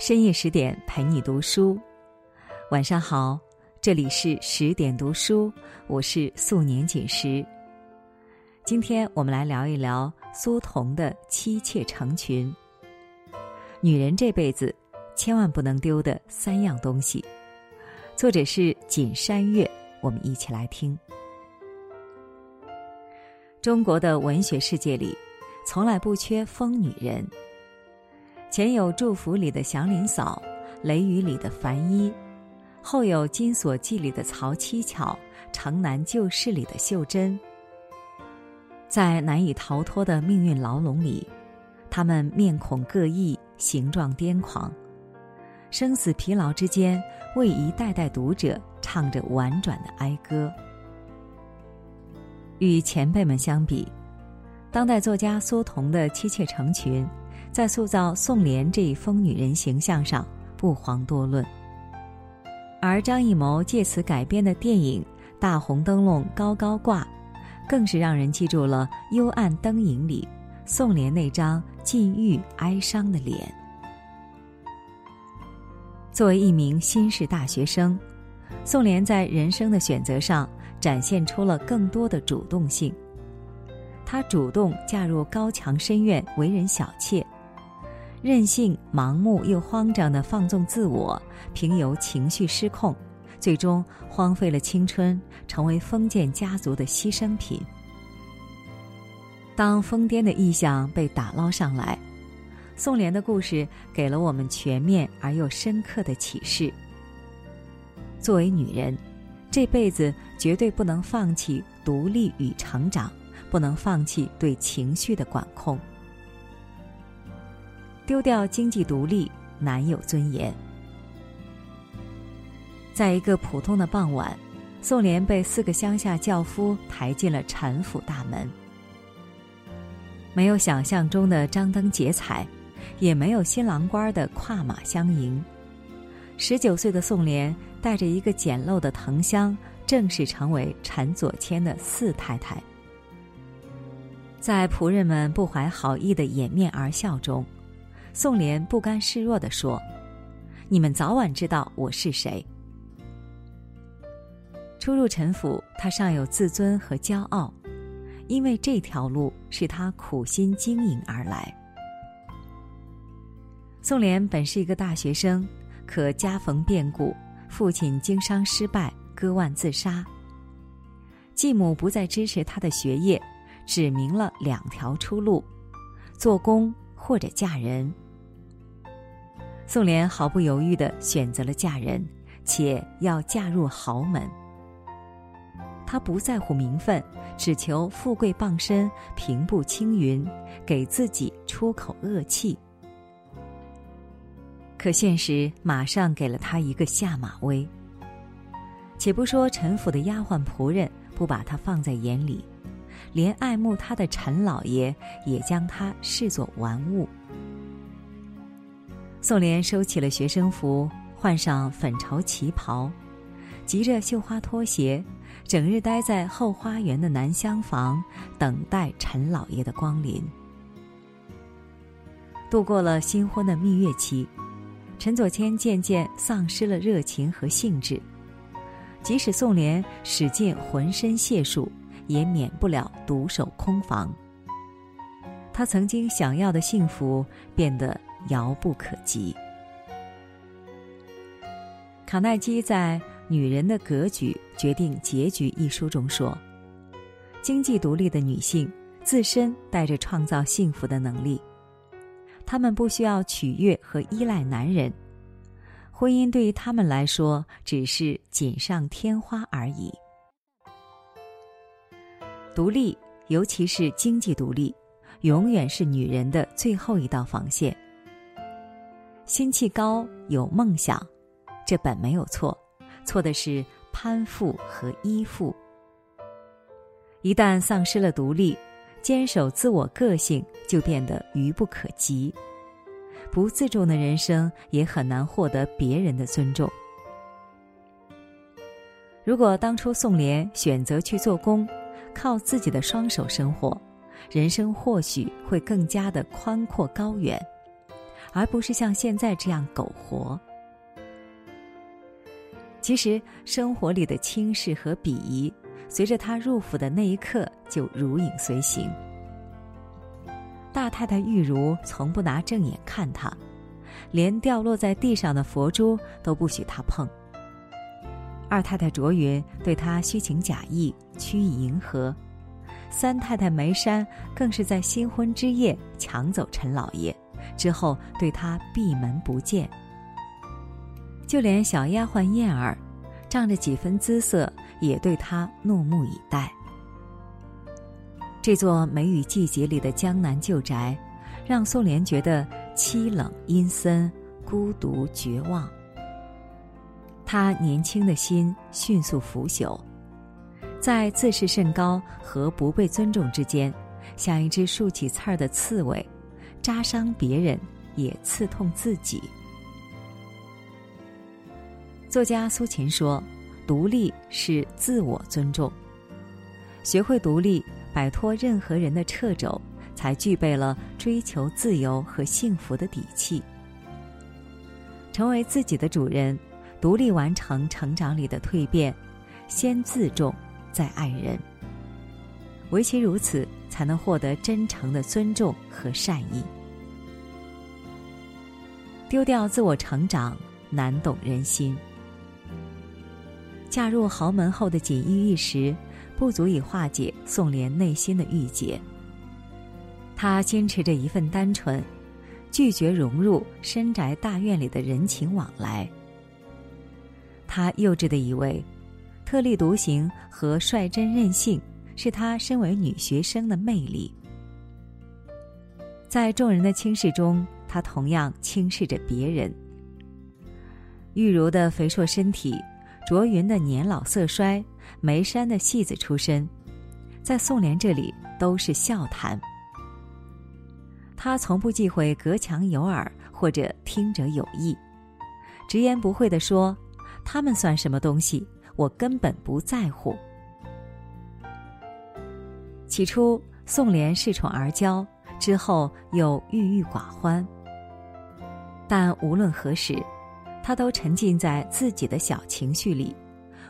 深夜十点陪你读书，晚上好，这里是十点读书，我是素年锦时。今天我们来聊一聊苏童的妻妾成群。女人这辈子千万不能丢的三样东西。作者是锦山月，我们一起来听。中国的文学世界里，从来不缺疯女人。前有《祝福》里的祥林嫂，《雷雨》里的樊一，后有《金锁记》里的曹七巧，《城南旧事》里的秀珍。在难以逃脱的命运牢笼里，他们面孔各异，形状癫狂，生死疲劳之间，为一代代读者唱着婉转的哀歌。与前辈们相比，当代作家苏童的妻妾成群。在塑造宋濂这一疯女人形象上不遑多论，而张艺谋借此改编的电影《大红灯笼高高挂》，更是让人记住了幽暗灯影里宋濂那张禁欲哀伤的脸。作为一名新式大学生，宋濂在人生的选择上展现出了更多的主动性。她主动嫁入高墙深院，为人小妾。任性、盲目又慌张的放纵自我，平由情绪失控，最终荒废了青春，成为封建家族的牺牲品。当疯癫的意象被打捞上来，宋濂的故事给了我们全面而又深刻的启示：作为女人，这辈子绝对不能放弃独立与成长，不能放弃对情绪的管控。丢掉经济独立，难有尊严。在一个普通的傍晚，宋濂被四个乡下轿夫抬进了陈府大门。没有想象中的张灯结彩，也没有新郎官的跨马相迎。十九岁的宋濂带着一个简陋的藤箱，正式成为陈左迁的四太太。在仆人们不怀好意的掩面而笑中。宋濂不甘示弱地说：“你们早晚知道我是谁。”初入陈府，他尚有自尊和骄傲，因为这条路是他苦心经营而来。宋濂本是一个大学生，可家逢变故，父亲经商失败，割腕自杀。继母不再支持他的学业，指明了两条出路：做工或者嫁人。宋濂毫不犹豫地选择了嫁人，且要嫁入豪门。她不在乎名分，只求富贵傍身，平步青云，给自己出口恶气。可现实马上给了她一个下马威。且不说陈府的丫鬟仆人不把她放在眼里，连爱慕她的陈老爷也将她视作玩物。宋濂收起了学生服，换上粉绸旗袍，急着绣花拖鞋，整日待在后花园的南厢房，等待陈老爷的光临。度过了新婚的蜜月期，陈左谦渐渐丧失了热情和兴致。即使宋濂使尽浑身解数，也免不了独守空房。他曾经想要的幸福变得。遥不可及。卡耐基在《女人的格局决定结局》一书中说：“经济独立的女性自身带着创造幸福的能力，她们不需要取悦和依赖男人，婚姻对于她们来说只是锦上添花而已。独立，尤其是经济独立，永远是女人的最后一道防线。”心气高，有梦想，这本没有错，错的是攀附和依附。一旦丧失了独立，坚守自我个性就变得愚不可及，不自重的人生也很难获得别人的尊重。如果当初宋濂选择去做工，靠自己的双手生活，人生或许会更加的宽阔高远。而不是像现在这样苟活。其实生活里的轻视和鄙夷，随着他入府的那一刻就如影随形。大太太玉茹从不拿正眼看他，连掉落在地上的佛珠都不许他碰。二太太卓云对他虚情假意，曲意迎合；三太太梅山更是在新婚之夜抢走陈老爷，之后对他闭门不见。就连小丫鬟燕儿，仗着几分姿色，也对他怒目以待。这座梅雨季节里的江南旧宅，让宋濂觉得凄冷阴森、孤独绝望。他年轻的心迅速腐朽，在自视甚高和不被尊重之间，像一只竖起刺儿的刺猬，扎伤别人，也刺痛自己。作家苏秦说：“独立是自我尊重。学会独立，摆脱任何人的掣肘，才具备了追求自由和幸福的底气。成为自己的主人，独立完成成长里的蜕变，先自重，再爱人。唯其如此，才能获得真诚的尊重和善意。丢掉自我成长，难懂人心。”嫁入豪门后的锦衣玉食，不足以化解宋濂内心的郁结。他坚持着一份单纯，拒绝融入深宅大院里的人情往来。他幼稚的以为，特立独行和率真任性是他身为女学生的魅力。在众人的轻视中，他同样轻视着别人。玉茹的肥硕身体。卓云的年老色衰，梅山的戏子出身，在宋濂这里都是笑谈。他从不忌讳隔墙有耳或者听者有意，直言不讳地说：“他们算什么东西？我根本不在乎。”起初，宋濂恃宠而骄，之后又郁郁寡欢。但无论何时。他都沉浸在自己的小情绪里，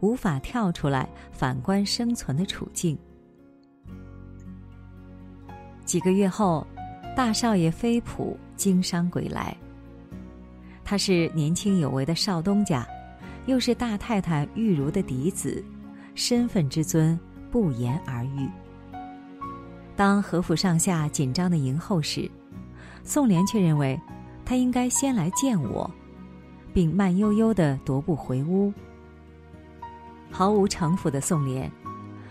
无法跳出来反观生存的处境。几个月后，大少爷飞普经商归来。他是年轻有为的少东家，又是大太太玉茹的嫡子，身份之尊不言而喻。当何府上下紧张的迎候时，宋濂却认为，他应该先来见我。并慢悠悠的踱步回屋。毫无城府的宋濂，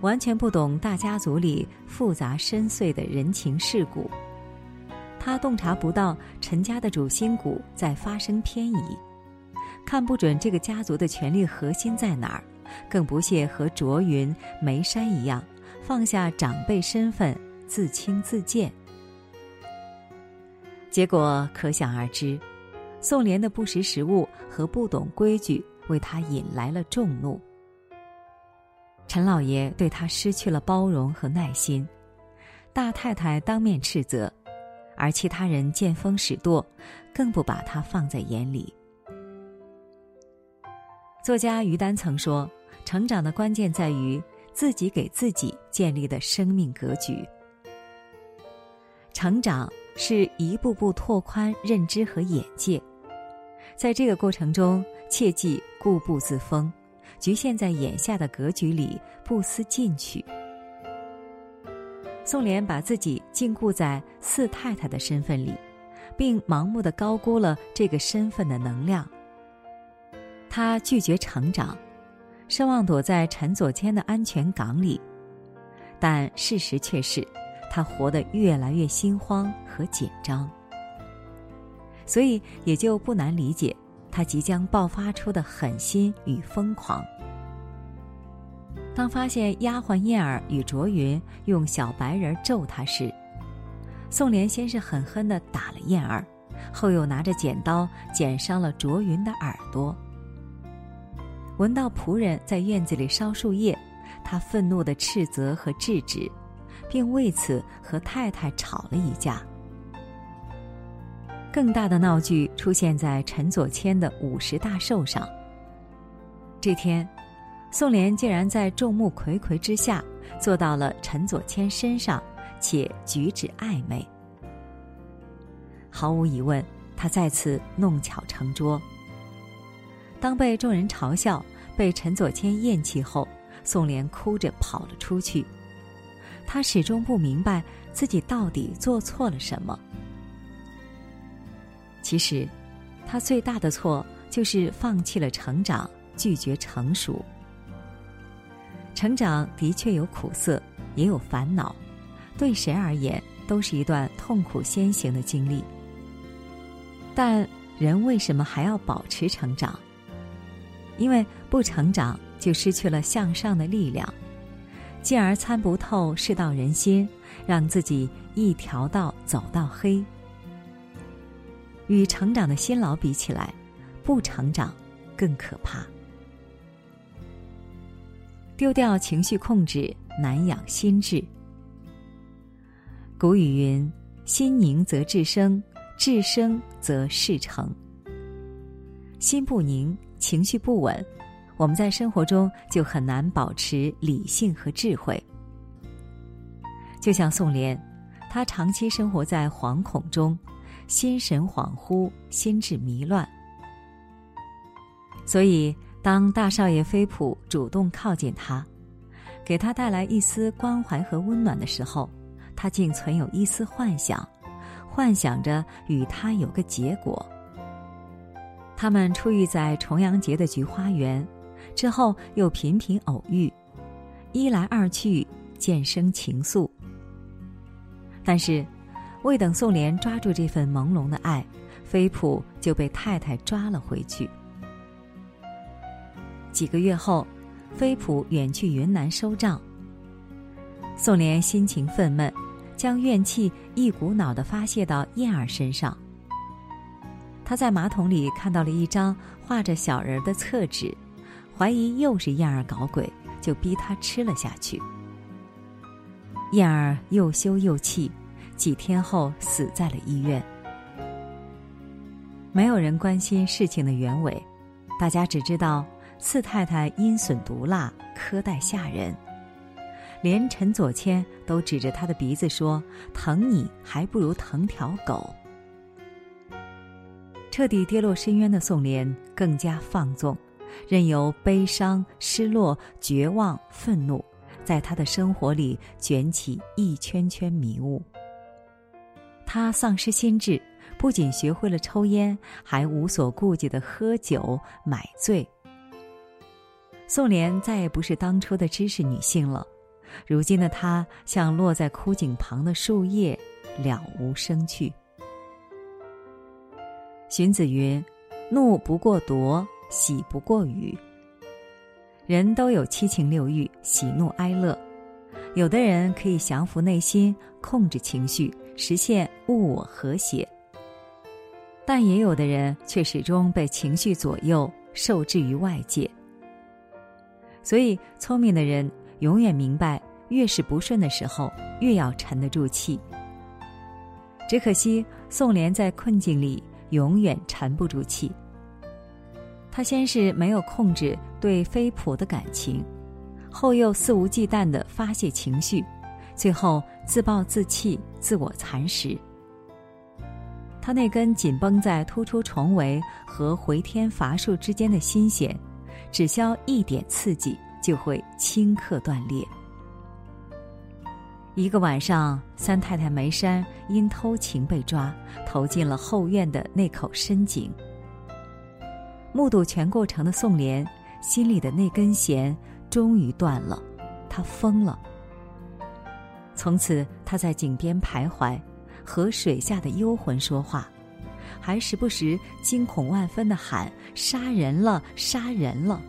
完全不懂大家族里复杂深邃的人情世故。他洞察不到陈家的主心骨在发生偏移，看不准这个家族的权力核心在哪儿，更不屑和卓云、梅山一样放下长辈身份自轻自贱。结果可想而知。宋濂的不识时务和不懂规矩，为他引来了众怒。陈老爷对他失去了包容和耐心，大太太当面斥责，而其他人见风使舵，更不把他放在眼里。作家于丹曾说：“成长的关键在于自己给自己建立的生命格局。成长是一步步拓宽认知和眼界。”在这个过程中，切忌固步自封，局限在眼下的格局里，不思进取。宋濂把自己禁锢在四太太的身份里，并盲目的高估了这个身份的能量。他拒绝成长，奢望躲在陈左谦的安全港里，但事实却是，他活得越来越心慌和紧张。所以也就不难理解，他即将爆发出的狠心与疯狂。当发现丫鬟燕儿与卓云用小白人咒他时，宋濂先是狠狠地打了燕儿，后又拿着剪刀剪伤了卓云的耳朵。闻到仆人在院子里烧树叶，他愤怒地斥责和制止，并为此和太太吵了一架。更大的闹剧出现在陈佐谦的五十大寿上。这天，宋濂竟然在众目睽睽之下坐到了陈佐谦身上，且举止暧昧。毫无疑问，他再次弄巧成拙。当被众人嘲笑、被陈佐谦厌弃后，宋濂哭着跑了出去。他始终不明白自己到底做错了什么。其实，他最大的错就是放弃了成长，拒绝成熟。成长的确有苦涩，也有烦恼，对谁而言都是一段痛苦先行的经历。但人为什么还要保持成长？因为不成长，就失去了向上的力量，进而参不透世道人心，让自己一条道走到黑。与成长的辛劳比起来，不成长更可怕。丢掉情绪控制，难养心智。古语云：“心宁则智生，智生则事成。”心不宁，情绪不稳，我们在生活中就很难保持理性和智慧。就像宋濂，他长期生活在惶恐中。心神恍惚，心智迷乱。所以，当大少爷飞普主动靠近他，给他带来一丝关怀和温暖的时候，他竟存有一丝幻想，幻想着与他有个结果。他们初遇在重阳节的菊花园，之后又频频偶遇，一来二去，渐生情愫。但是。未等宋濂抓住这份朦胧的爱，飞普就被太太抓了回去。几个月后，飞普远去云南收账。宋濂心情愤懑，将怨气一股脑的发泄到燕儿身上。他在马桶里看到了一张画着小人的厕纸，怀疑又是燕儿搞鬼，就逼他吃了下去。燕儿又羞又气。几天后死在了医院。没有人关心事情的原委，大家只知道四太太阴损毒辣，苛待下人，连陈佐谦都指着他的鼻子说：“疼你还不如疼条狗。”彻底跌落深渊的宋濂更加放纵，任由悲伤、失落、绝望、愤怒在他的生活里卷起一圈圈迷雾。他丧失心智，不仅学会了抽烟，还无所顾忌的喝酒买醉。宋濂再也不是当初的知识女性了，如今的她像落在枯井旁的树叶，了无生趣。荀子云：“怒不过夺，喜不过语。”人都有七情六欲，喜怒哀乐，有的人可以降服内心，控制情绪。实现物我和谐，但也有的人却始终被情绪左右，受制于外界。所以，聪明的人永远明白，越是不顺的时候，越要沉得住气。只可惜，宋濂在困境里永远沉不住气。他先是没有控制对飞普的感情，后又肆无忌惮的发泄情绪。最后自暴自弃、自我蚕食。他那根紧绷在突出重围和回天乏术之间的心弦，只消一点刺激就会顷刻断裂。一个晚上，三太太梅山因偷情被抓，投进了后院的那口深井。目睹全过程的宋濂，心里的那根弦终于断了，他疯了。从此，他在井边徘徊，和水下的幽魂说话，还时不时惊恐万分的喊：“杀人了，杀人了！”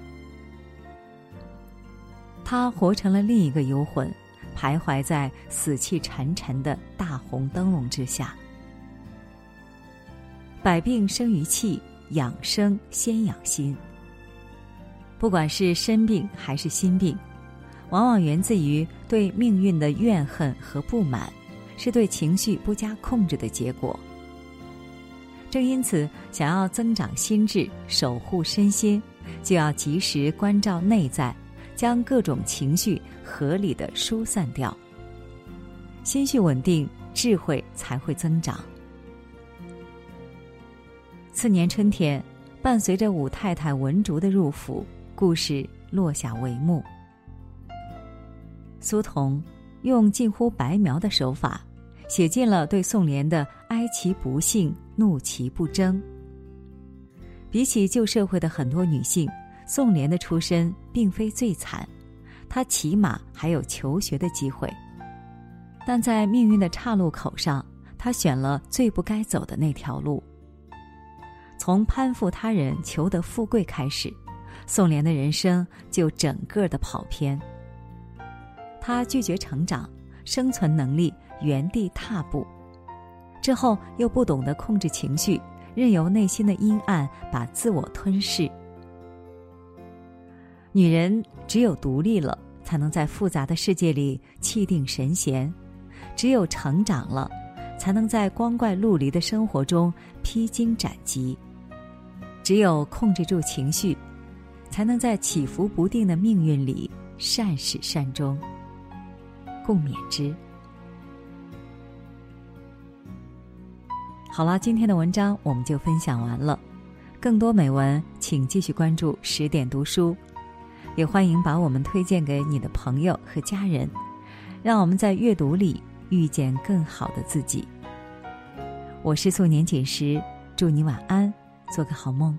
他活成了另一个幽魂，徘徊在死气沉沉的大红灯笼之下。百病生于气，养生先养心。不管是身病还是心病。往往源自于对命运的怨恨和不满，是对情绪不加控制的结果。正因此，想要增长心智、守护身心，就要及时关照内在，将各种情绪合理的疏散掉。心绪稳定，智慧才会增长。次年春天，伴随着武太太文竹的入府，故事落下帷幕。苏童用近乎白描的手法，写尽了对宋濂的哀其不幸，怒其不争。比起旧社会的很多女性，宋濂的出身并非最惨，他起码还有求学的机会。但在命运的岔路口上，他选了最不该走的那条路。从攀附他人求得富贵开始，宋濂的人生就整个的跑偏。他拒绝成长，生存能力原地踏步，之后又不懂得控制情绪，任由内心的阴暗把自我吞噬。女人只有独立了，才能在复杂的世界里气定神闲；只有成长了，才能在光怪陆离的生活中披荆斩棘；只有控制住情绪，才能在起伏不定的命运里善始善终。共勉之。好了，今天的文章我们就分享完了。更多美文，请继续关注十点读书，也欢迎把我们推荐给你的朋友和家人，让我们在阅读里遇见更好的自己。我是素年锦时，祝你晚安，做个好梦。